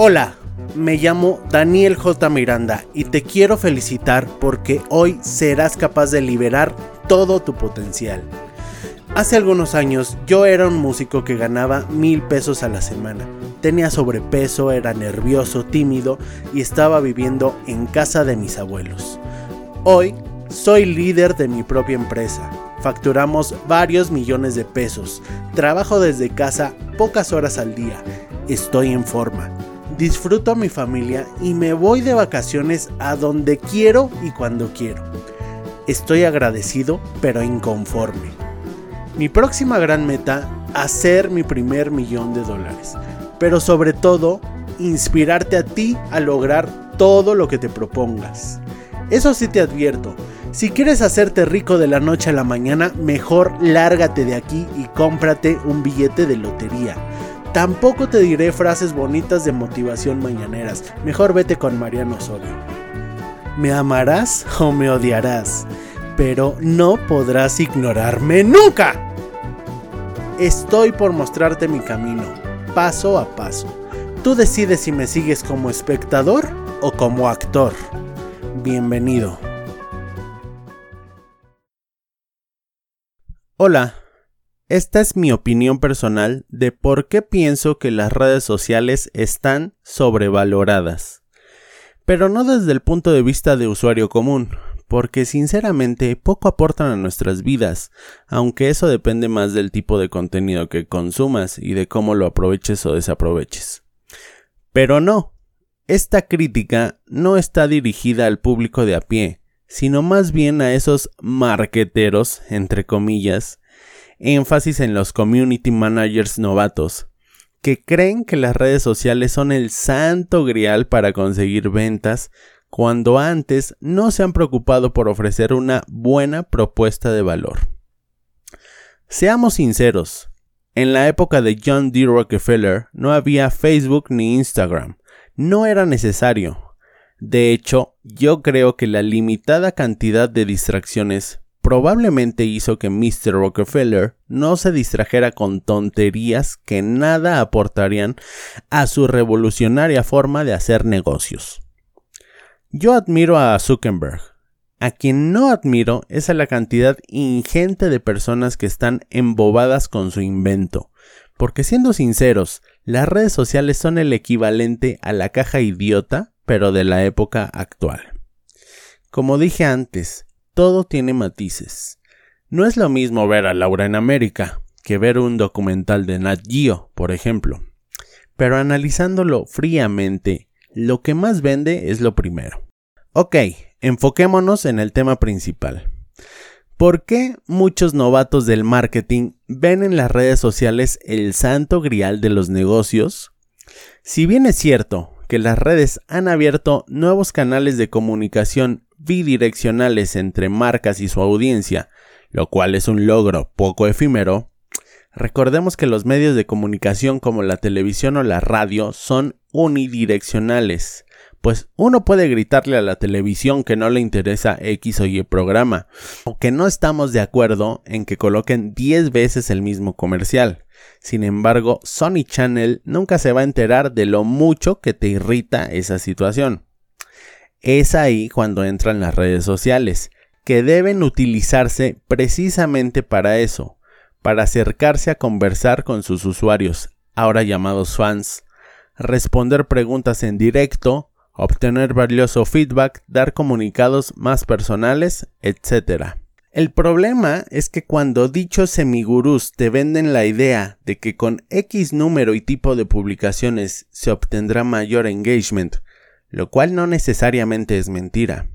Hola, me llamo Daniel J. Miranda y te quiero felicitar porque hoy serás capaz de liberar todo tu potencial. Hace algunos años yo era un músico que ganaba mil pesos a la semana. Tenía sobrepeso, era nervioso, tímido y estaba viviendo en casa de mis abuelos. Hoy soy líder de mi propia empresa. Facturamos varios millones de pesos. Trabajo desde casa pocas horas al día. Estoy en forma disfruto a mi familia y me voy de vacaciones a donde quiero y cuando quiero. Estoy agradecido pero inconforme. Mi próxima gran meta, hacer mi primer millón de dólares. Pero sobre todo, inspirarte a ti a lograr todo lo que te propongas. Eso sí te advierto, si quieres hacerte rico de la noche a la mañana, mejor lárgate de aquí y cómprate un billete de lotería Tampoco te diré frases bonitas de motivación mañaneras. Mejor vete con Mariano Osorio. Me amarás o me odiarás, pero no podrás ignorarme nunca. Estoy por mostrarte mi camino, paso a paso. Tú decides si me sigues como espectador o como actor. Bienvenido. Hola. Esta es mi opinión personal de por qué pienso que las redes sociales están sobrevaloradas. Pero no desde el punto de vista de usuario común, porque sinceramente poco aportan a nuestras vidas, aunque eso depende más del tipo de contenido que consumas y de cómo lo aproveches o desaproveches. Pero no, esta crítica no está dirigida al público de a pie, sino más bien a esos marqueteros, entre comillas, énfasis en los community managers novatos, que creen que las redes sociales son el santo grial para conseguir ventas, cuando antes no se han preocupado por ofrecer una buena propuesta de valor. Seamos sinceros, en la época de John D. Rockefeller no había Facebook ni Instagram, no era necesario. De hecho, yo creo que la limitada cantidad de distracciones probablemente hizo que Mr. Rockefeller no se distrajera con tonterías que nada aportarían a su revolucionaria forma de hacer negocios. Yo admiro a Zuckerberg. A quien no admiro es a la cantidad ingente de personas que están embobadas con su invento. Porque siendo sinceros, las redes sociales son el equivalente a la caja idiota, pero de la época actual. Como dije antes, todo tiene matices. No es lo mismo ver a Laura en América que ver un documental de Nat Geo, por ejemplo. Pero analizándolo fríamente, lo que más vende es lo primero. Ok, enfoquémonos en el tema principal. ¿Por qué muchos novatos del marketing ven en las redes sociales el santo grial de los negocios? Si bien es cierto que las redes han abierto nuevos canales de comunicación bidireccionales entre marcas y su audiencia, lo cual es un logro poco efímero, recordemos que los medios de comunicación como la televisión o la radio son unidireccionales, pues uno puede gritarle a la televisión que no le interesa X o Y programa, o que no estamos de acuerdo en que coloquen 10 veces el mismo comercial. Sin embargo, Sony Channel nunca se va a enterar de lo mucho que te irrita esa situación. Es ahí cuando entran las redes sociales, que deben utilizarse precisamente para eso, para acercarse a conversar con sus usuarios, ahora llamados fans, responder preguntas en directo, obtener valioso feedback, dar comunicados más personales, etc. El problema es que cuando dichos semigurús te venden la idea de que con X número y tipo de publicaciones se obtendrá mayor engagement, lo cual no necesariamente es mentira.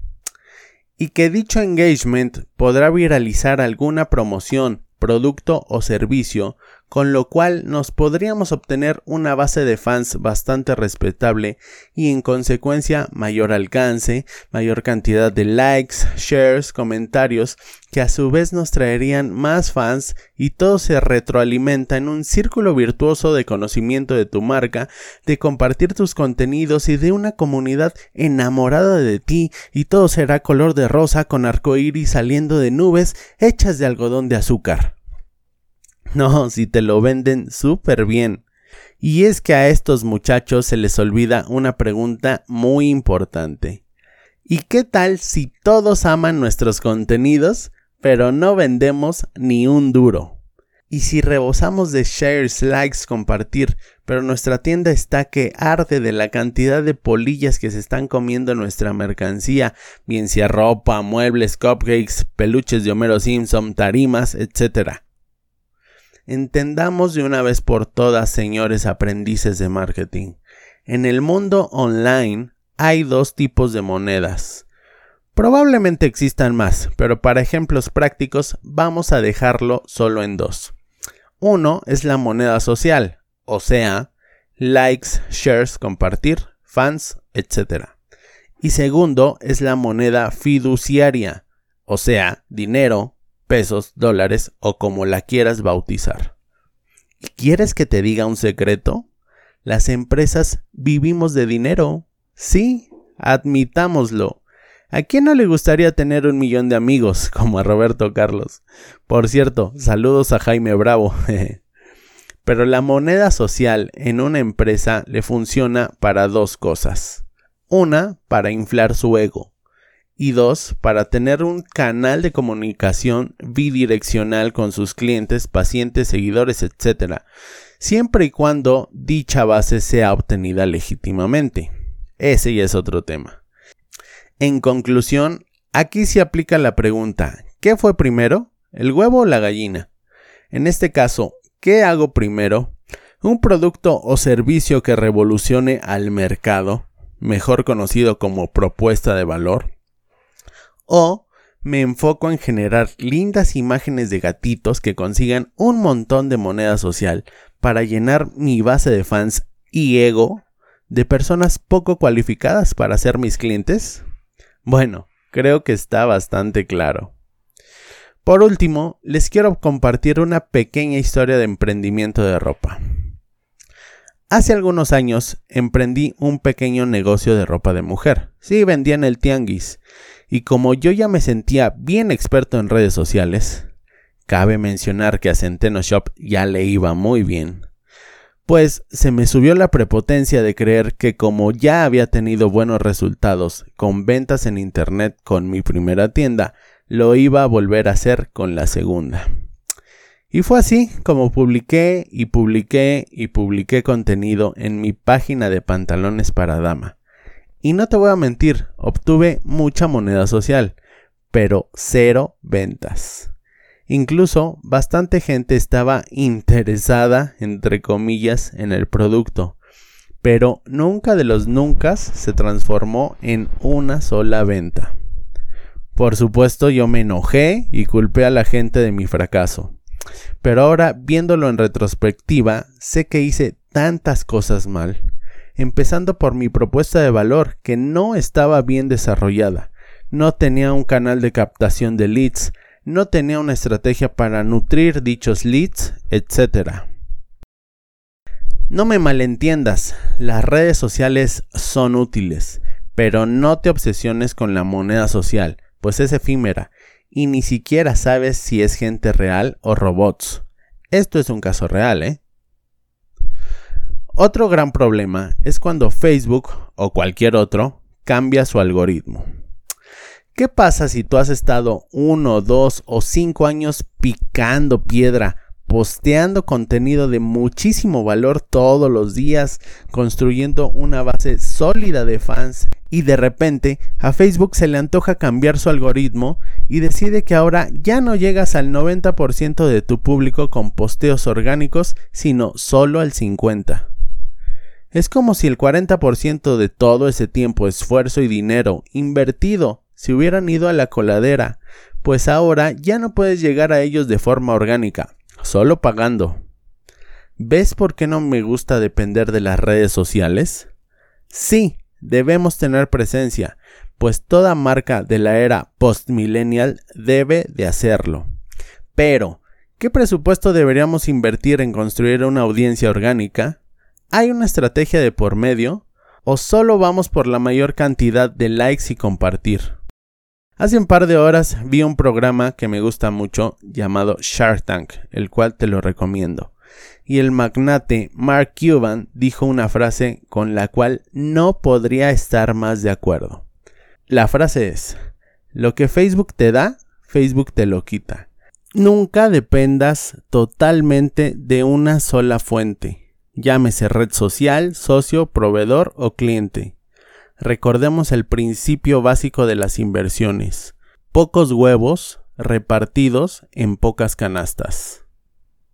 Y que dicho engagement podrá viralizar alguna promoción, producto o servicio con lo cual nos podríamos obtener una base de fans bastante respetable y en consecuencia mayor alcance, mayor cantidad de likes, shares, comentarios, que a su vez nos traerían más fans y todo se retroalimenta en un círculo virtuoso de conocimiento de tu marca, de compartir tus contenidos y de una comunidad enamorada de ti y todo será color de rosa con arcoíris saliendo de nubes hechas de algodón de azúcar. No, si te lo venden súper bien. Y es que a estos muchachos se les olvida una pregunta muy importante. ¿Y qué tal si todos aman nuestros contenidos, pero no vendemos ni un duro? Y si rebosamos de shares, likes, compartir, pero nuestra tienda está que arde de la cantidad de polillas que se están comiendo nuestra mercancía, bien sea ropa, muebles, cupcakes, peluches de Homero Simpson, tarimas, etc. Entendamos de una vez por todas, señores aprendices de marketing. En el mundo online hay dos tipos de monedas. Probablemente existan más, pero para ejemplos prácticos vamos a dejarlo solo en dos. Uno es la moneda social, o sea, likes, shares, compartir, fans, etc. Y segundo es la moneda fiduciaria, o sea, dinero, pesos, dólares o como la quieras bautizar. ¿Quieres que te diga un secreto? Las empresas vivimos de dinero. Sí, admitámoslo. ¿A quién no le gustaría tener un millón de amigos como a Roberto Carlos? Por cierto, saludos a Jaime Bravo. Pero la moneda social en una empresa le funciona para dos cosas. Una, para inflar su ego. Y dos, para tener un canal de comunicación bidireccional con sus clientes, pacientes, seguidores, etc. Siempre y cuando dicha base sea obtenida legítimamente. Ese ya es otro tema. En conclusión, aquí se aplica la pregunta, ¿qué fue primero? ¿El huevo o la gallina? En este caso, ¿qué hago primero? ¿Un producto o servicio que revolucione al mercado, mejor conocido como propuesta de valor? ¿O me enfoco en generar lindas imágenes de gatitos que consigan un montón de moneda social para llenar mi base de fans y ego de personas poco cualificadas para ser mis clientes? Bueno, creo que está bastante claro. Por último, les quiero compartir una pequeña historia de emprendimiento de ropa. Hace algunos años emprendí un pequeño negocio de ropa de mujer. Sí, vendía en el tianguis. Y como yo ya me sentía bien experto en redes sociales, cabe mencionar que a Centeno Shop ya le iba muy bien pues se me subió la prepotencia de creer que como ya había tenido buenos resultados con ventas en Internet con mi primera tienda, lo iba a volver a hacer con la segunda. Y fue así como publiqué y publiqué y publiqué contenido en mi página de pantalones para dama. Y no te voy a mentir, obtuve mucha moneda social, pero cero ventas. Incluso bastante gente estaba interesada, entre comillas, en el producto, pero nunca de los nunca se transformó en una sola venta. Por supuesto yo me enojé y culpé a la gente de mi fracaso. Pero ahora, viéndolo en retrospectiva, sé que hice tantas cosas mal, empezando por mi propuesta de valor que no estaba bien desarrollada, no tenía un canal de captación de leads, no tenía una estrategia para nutrir dichos leads, etc. No me malentiendas, las redes sociales son útiles, pero no te obsesiones con la moneda social, pues es efímera y ni siquiera sabes si es gente real o robots. Esto es un caso real, ¿eh? Otro gran problema es cuando Facebook o cualquier otro cambia su algoritmo. ¿Qué pasa si tú has estado uno, dos o cinco años picando piedra, posteando contenido de muchísimo valor todos los días, construyendo una base sólida de fans y de repente a Facebook se le antoja cambiar su algoritmo y decide que ahora ya no llegas al 90% de tu público con posteos orgánicos, sino solo al 50%? Es como si el 40% de todo ese tiempo, esfuerzo y dinero invertido si hubieran ido a la coladera, pues ahora ya no puedes llegar a ellos de forma orgánica, solo pagando. ¿Ves por qué no me gusta depender de las redes sociales? Sí, debemos tener presencia, pues toda marca de la era postmillennial debe de hacerlo. Pero, ¿qué presupuesto deberíamos invertir en construir una audiencia orgánica? ¿Hay una estrategia de por medio? ¿O solo vamos por la mayor cantidad de likes y compartir? Hace un par de horas vi un programa que me gusta mucho llamado Shark Tank, el cual te lo recomiendo. y el magnate Mark Cuban dijo una frase con la cual no podría estar más de acuerdo. La frase es, lo que Facebook te da, Facebook te lo quita. Nunca dependas totalmente de una sola fuente, llámese red social, socio, proveedor o cliente. Recordemos el principio básico de las inversiones. Pocos huevos repartidos en pocas canastas.